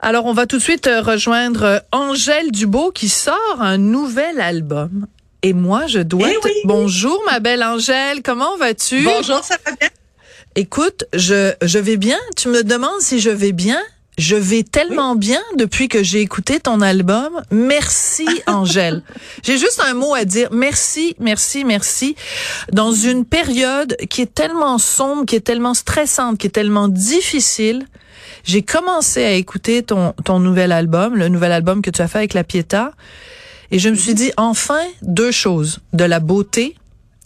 Alors, on va tout de suite euh, rejoindre euh, Angèle Dubo qui sort un nouvel album. Et moi, je dois... Eh te- oui. Bonjour, ma belle Angèle. Comment vas-tu? Bonjour, ça va bien? Écoute, je, je vais bien. Tu me demandes si je vais bien. Je vais tellement bien depuis que j'ai écouté ton album. Merci, Angèle. j'ai juste un mot à dire. Merci, merci, merci. Dans une période qui est tellement sombre, qui est tellement stressante, qui est tellement difficile, j'ai commencé à écouter ton, ton nouvel album, le nouvel album que tu as fait avec La Pietà. Et je me suis dit, enfin, deux choses. De la beauté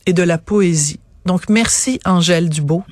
et de la poésie. Donc, merci, Angèle Dubo.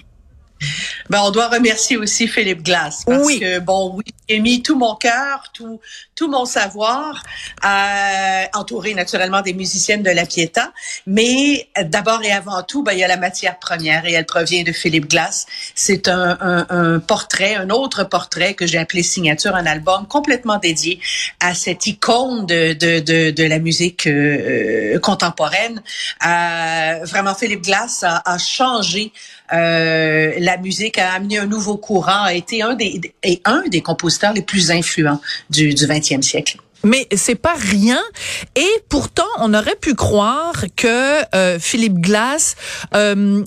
Ben, on doit remercier aussi Philippe Glass parce Oui. que bon, oui, j'ai mis tout mon cœur, tout tout mon savoir, euh, entouré naturellement des musiciennes de la Pietà, mais euh, d'abord et avant tout, ben il y a la matière première et elle provient de Philippe Glass. C'est un, un, un portrait, un autre portrait que j'ai appelé signature, un album complètement dédié à cette icône de de de, de la musique euh, contemporaine. Euh, vraiment, Philippe Glass a, a changé euh, la musique a amené un nouveau courant, a été un des et un des compositeurs les plus influents du, du 20e siècle. Mais c'est pas rien. Et pourtant, on aurait pu croire que euh, Philippe Glass. euh,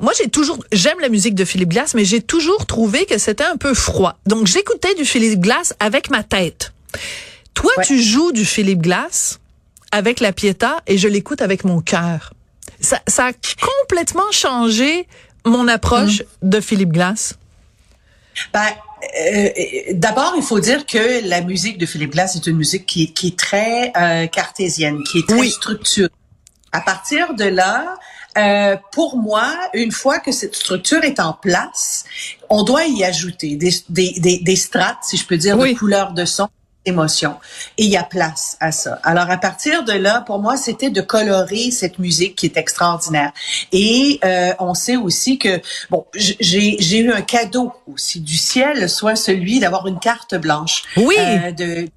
moi, j'ai toujours, j'aime la musique de Philippe Glass, mais j'ai toujours trouvé que c'était un peu froid. Donc, j'écoutais du Philippe Glass avec ma tête. Toi, Ouais. tu joues du Philippe Glass avec la Pietà et je l'écoute avec mon cœur. Ça, ça a complètement changé mon approche de Philippe Glass. Ben, euh, D'abord, il faut dire que la musique de Philippe Glass est une musique qui, qui est très euh, cartésienne, qui est très Oui. structurée. À partir de là, euh, pour moi, une fois que cette structure est en place, on doit y ajouter des, des, des, des strates, si je peux dire, Oui. de couleurs de son émotion. Et il y a place à ça. Alors, à partir de là, pour moi, c'était de colorer cette musique qui est extraordinaire. Et euh, on sait aussi que, bon, j'ai eu un cadeau aussi du ciel, soit celui d'avoir une carte blanche. Oui. Euh, de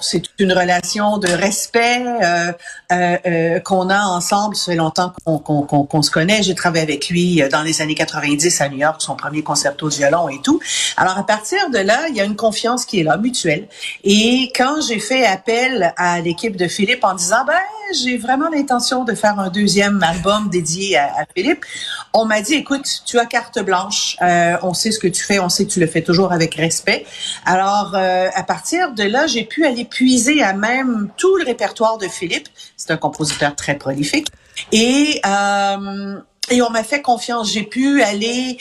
C'est une relation de respect euh, euh, euh, qu'on a ensemble. Ça fait longtemps qu'on se connaît. J'ai travaillé avec lui dans les années 90 à New York, son premier concerto de violon et tout. Alors, à partir de là, il y a une confiance qui est là, mutuelle. Et quand j'ai fait appel à l'équipe de Philippe en disant, ben, j'ai vraiment l'intention de faire un deuxième album dédié à, Philippe, on m'a dit, écoute, tu as carte blanche, on sait ce que tu fais, on sait que tu le fais toujours avec respect. Alors, à partir de là, j'ai pu aller puiser à même tout le répertoire de Philippe. C'est un compositeur très prolifique. Et, euh, et on m'a fait confiance. J'ai pu aller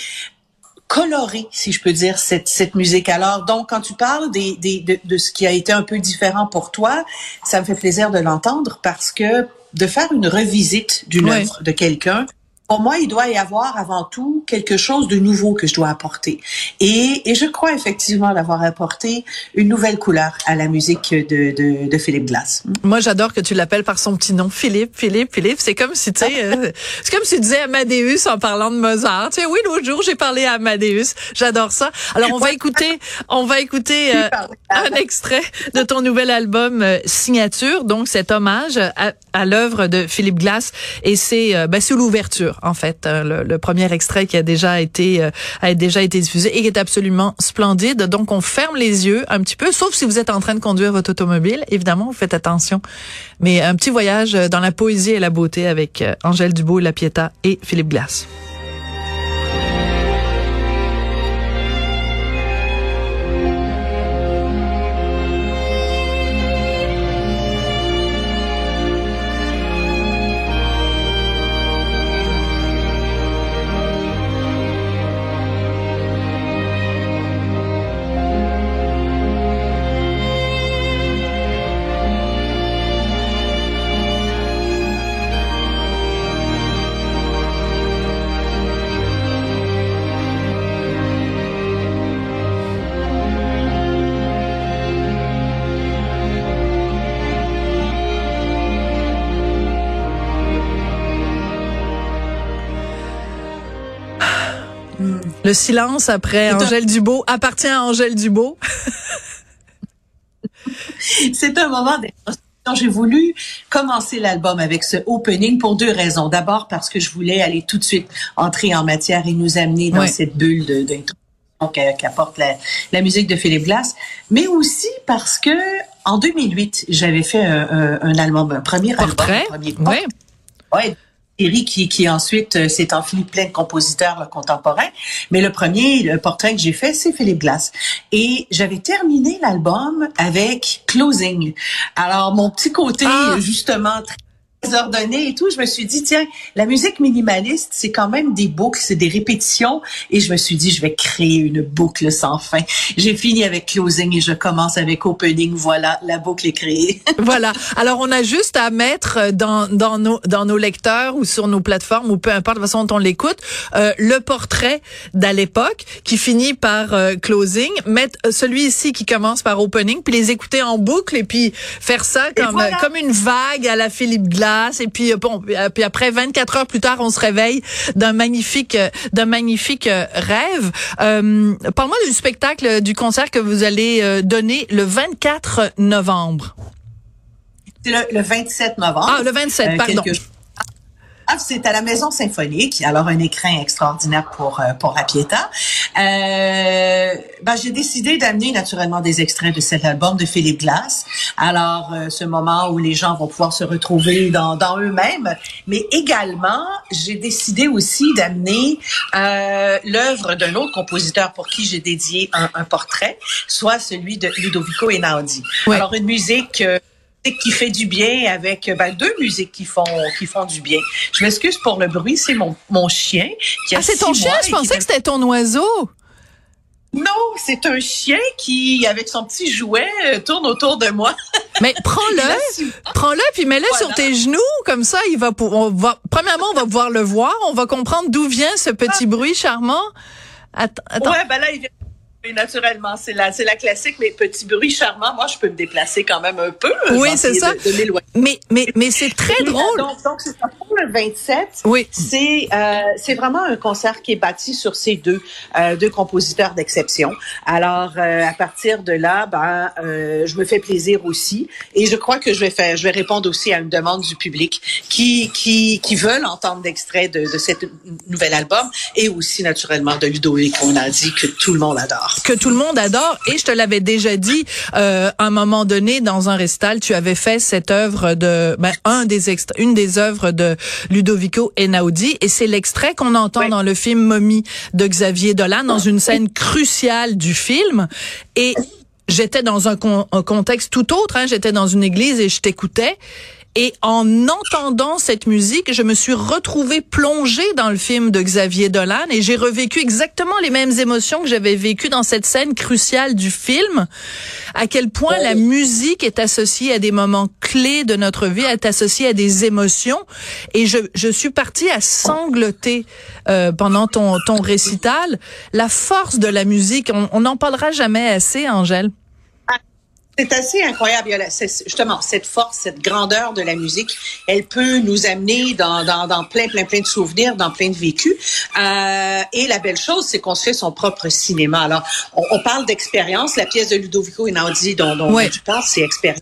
colorer, si je peux dire, cette, cette musique. Alors, donc, quand tu parles des, des, de, de ce qui a été un peu différent pour toi, ça me fait plaisir de l'entendre parce que de faire une revisite d'une œuvre de quelqu'un, pour moi, il doit y avoir avant tout quelque chose de nouveau que je dois apporter. Et, et je crois effectivement d'avoir apporté une nouvelle couleur à la musique de, de, de Philippe Glass. Moi, j'adore que tu l'appelles par son petit nom, Philippe, Philippe, Philippe. C'est comme si, tu sais, euh, c'est comme si tu disais Amadeus en parlant de Mozart. Tu sais, oui, l'autre jour, j'ai parlé à Amadeus. J'adore ça. Alors, on va écouter, on va écouter euh, un extrait de ton nouvel album euh, Signature, donc cet hommage à, à l'œuvre de Philippe Glass. Et c'est, euh, ben, c'est l'ouverture, en fait, euh, le, premier extrait qui a déjà été, euh, a déjà été diffusé et qui est absolument splendide. Donc, on ferme les yeux un petit peu, sauf si vous êtes en train de conduire votre automobile. Évidemment, vous faites attention. Mais un petit voyage dans la poésie et la beauté avec euh, Angèle Dubois, La Pietà et Philippe Glass. Le silence après Angèle Dubo appartient à Angèle Dubo. C'est un moment. J'ai voulu commencer l'album avec ce opening pour deux raisons. D'abord parce que je voulais aller tout de suite entrer en matière et nous amener dans cette bulle de- d'introspection qui apporte la, la, musique de Philippe Glass, mais aussi parce que en 2008, j'avais fait un, un, album, un premier Portrait, album, un premier ouais. Eric qui, qui ensuite euh, s'est enfilé plein de compositeurs contemporains. Mais le premier le portrait que j'ai fait, c'est Philippe Glass. Et j'avais terminé l'album avec Closing. Alors, mon petit côté, ah. justement, très ordonné et tout, je me suis dit, tiens, la musique minimaliste, c'est quand même des boucles, c'est des répétitions. Et je me suis dit, je vais créer une boucle sans fin. J'ai fini avec closing et je commence avec opening. Voilà, la boucle est créée. voilà. Alors, on a juste à mettre dans, dans, nos, dans nos lecteurs ou sur nos plateformes ou peu importe la façon dont on l'écoute, euh, le portrait d'à l'époque qui finit par euh, closing, mettre celui ici qui commence par opening, puis les écouter en boucle et puis faire ça comme, comme une vague à la Philippe Glass et puis euh, bon, euh, puis après 24 heures plus tard, on se réveille d'un magnifique, euh, d'un magnifique rêve. Euh, Parle-moi du spectacle, du concert que vous allez donner le 24 novembre. C'est le, 27 novembre. Ah, le 27, pardon. Ah, c'est à la Maison Symphonique, alors un écran extraordinaire pour euh, pour la Pietà. Euh, ben, j'ai décidé d'amener naturellement des extraits de cet album de Philippe Glass. Alors euh, ce moment où les gens vont pouvoir se retrouver dans, dans eux-mêmes, mais également j'ai décidé aussi d'amener euh, l'œuvre d'un autre compositeur pour qui j'ai dédié un, un, portrait, soit celui de Ludovico Einaudi. Alors une musique qui fait du bien avec ben, deux musiques qui font qui font du bien. Je m'excuse pour le bruit, c'est mon, mon chien qui a Ah, c'est ton chien, je pensais que c'était ton oiseau. Non, c'est un chien qui, avec son petit jouet, euh, tourne autour de moi. Mais prends-le, prends-le, puis mets-le sur tes genoux, comme ça, il va, on va, premièrement, on va pouvoir le voir, on va comprendre d'où vient ce petit ah. bruit charmant. Attends, attends. Ouais, ben là, il vient oui, naturellement, c'est la, c'est la classique, mais petit bruit charmant. Moi, je peux me déplacer quand même un peu. Oui, c'est ça. mais, mais, mais c'est très drôle. Donc, donc c'est pour le 27. Oui. C'est, euh, c'est vraiment un concert qui est bâti sur ces deux, euh, deux compositeurs d'exception. Alors, euh, à partir de là, ben, euh, je me fais plaisir aussi, et je crois que je vais faire, je vais répondre aussi à une demande du public qui, qui, qui veulent entendre d'extraits de, de cet nouvel album, et aussi naturellement de Ludovic, qu'on a dit que tout le monde adore que tout le monde adore. Et je te l'avais déjà dit, euh, à un moment donné, dans un restal, tu avais fait cette œuvre de, ben, un des une des œuvres de Ludovico Einaudi, et c'est l'extrait qu'on entend dans le film Mommy de Xavier Dolan, dans une scène cruciale du film. Et j'étais dans un, un, contexte tout autre. Hein. J'étais dans une église et je t'écoutais. Et en entendant cette musique, je me suis retrouvée plongée dans le film de Xavier Dolan et j'ai revécu exactement les mêmes émotions que j'avais vécues dans cette scène cruciale du film. À quel point la musique est associée à des moments clés de notre vie, est associée à des émotions. Et je, je suis partie à sangloter euh, pendant ton, ton récital. La force de la musique, on n'en parlera jamais assez, Angèle. C'est assez incroyable. justement cette force, cette grandeur de la musique. Elle peut nous amener dans, dans, dans plein, plein, plein de souvenirs, dans plein de vécus. Euh, et la belle chose, c'est qu'on se fait son propre cinéma. Alors, on, on parle d'expérience. La pièce de Ludovico Einaudi dont, dont tu parles, c'est expérience.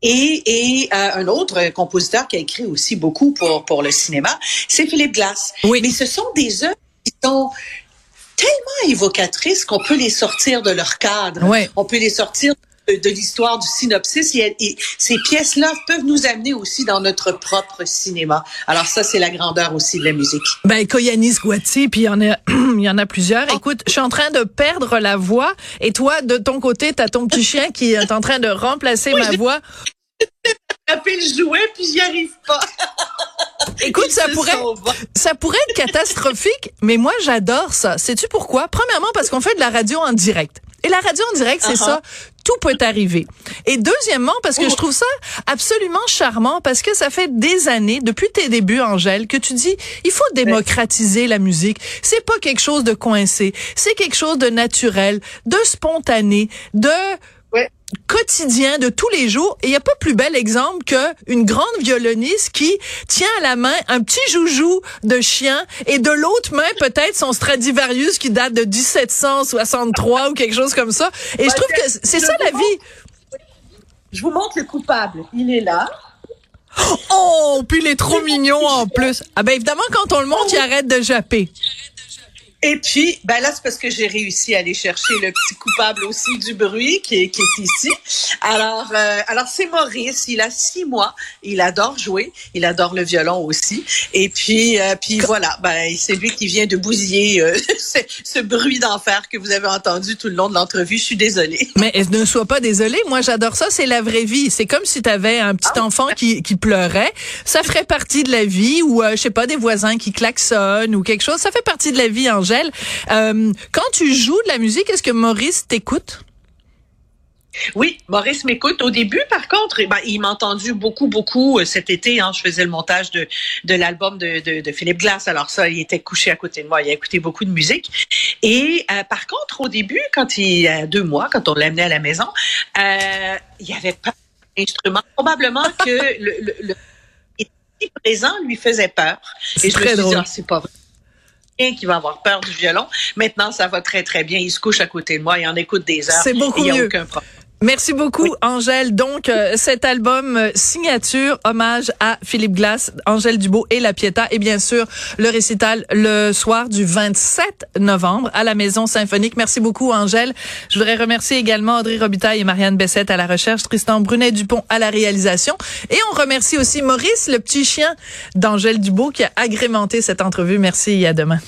Et, et euh, un autre compositeur qui a écrit aussi beaucoup pour, pour le cinéma, c'est Philippe Glass. Oui. Mais ce sont des œuvres qui sont tellement évocatrices qu'on peut les sortir de leur cadre. Oui. On peut les sortir de l'histoire du synopsis et, ces pièces-là peuvent nous amener aussi dans notre propre cinéma. Alors ça, c'est la grandeur aussi de la musique. Ben, Koyanis Guati, puis il y en a, il y en a plusieurs. Oh. Écoute, je suis en train de perdre la voix et toi, de ton côté, t'as ton petit chien qui est en train de remplacer ma voix. Taper le jouet puis j'y arrive pas. Écoute, ça pourrait, ça pourrait être catastrophique, mais moi j'adore ça. Sais-tu pourquoi? Premièrement, parce qu'on fait de la radio en direct. Et la radio en direct, c'est uh-huh. ça. Tout peut arriver. Et deuxièmement, parce que je trouve ça absolument charmant, parce que ça fait des années, depuis tes débuts, Angèle, que tu dis, il faut démocratiser la musique. C'est pas quelque chose de coincé. C'est quelque chose de naturel, de spontané, de quotidien de tous les jours. Et il n'y a pas plus bel exemple qu'une grande violoniste qui tient à la main un petit joujou de chien et de l'autre main peut-être son Stradivarius qui date de 1763 ou quelque chose comme ça. Et je trouve que c'est ça la vie. Je vous montre le coupable. Il est là. Oh, puis il est trop mignon en plus. Ah ben évidemment, quand on le monte, il arrête de japper. Et puis, ben là, c'est parce que j'ai réussi à aller chercher le petit coupable aussi du bruit qui est, qui est ici. Alors, euh, alors c'est Maurice. Il a six mois. Il adore jouer. Il adore le violon aussi. Et puis, euh, puis voilà. Ben, c'est lui qui vient de bousiller euh, ce, ce, bruit d'enfer que vous avez entendu tout le long de l'entrevue. Je suis désolée. Mais ne sois pas désolée. Moi, j'adore ça. C'est la vraie vie. C'est comme si tu avais un petit ah enfant qui, qui pleurait. Ça ferait partie de la vie. Ou, je sais pas, des voisins qui klaxonnent ou quelque chose. Ça fait partie de la vie, Angèle. Euh, quand tu joues de la musique, est-ce que Maurice t'écoute? Oui, Maurice m'écoute. Au début, par contre, eh ben, il m'a entendu beaucoup, beaucoup euh, cet été. Hein, je faisais le montage de, de l'album de, de, de, Philippe Glass. Alors ça, il était couché à côté de moi. Il a écouté beaucoup de musique. Et euh, par contre, au début, quand il a deux mois, quand on l'amenait à la maison, euh, il y avait pas d'instrument. Probablement que le, le, le présent lui faisait peur. Et je me suis dit, ah, c'est pas vrai qui va avoir peur du violon. Maintenant, ça va très, très bien. Il se couche à côté de moi, il en écoute des heures. C'est beaucoup il mieux. a aucun problème. Merci beaucoup, Angèle. Donc, euh, cet album euh, signature, hommage à Philippe Glass, Angèle Dubo et La Pietà, et bien sûr, le récital le soir du 27 novembre à la Maison Symphonique. Merci beaucoup, Angèle. Je voudrais remercier également Audrey Robitaille et Marianne Bessette à la recherche, Tristan Brunet-Dupont à la réalisation. Et on remercie aussi Maurice, le petit chien d'Angèle Dubo, qui a agrémenté cette entrevue. Merci et à demain.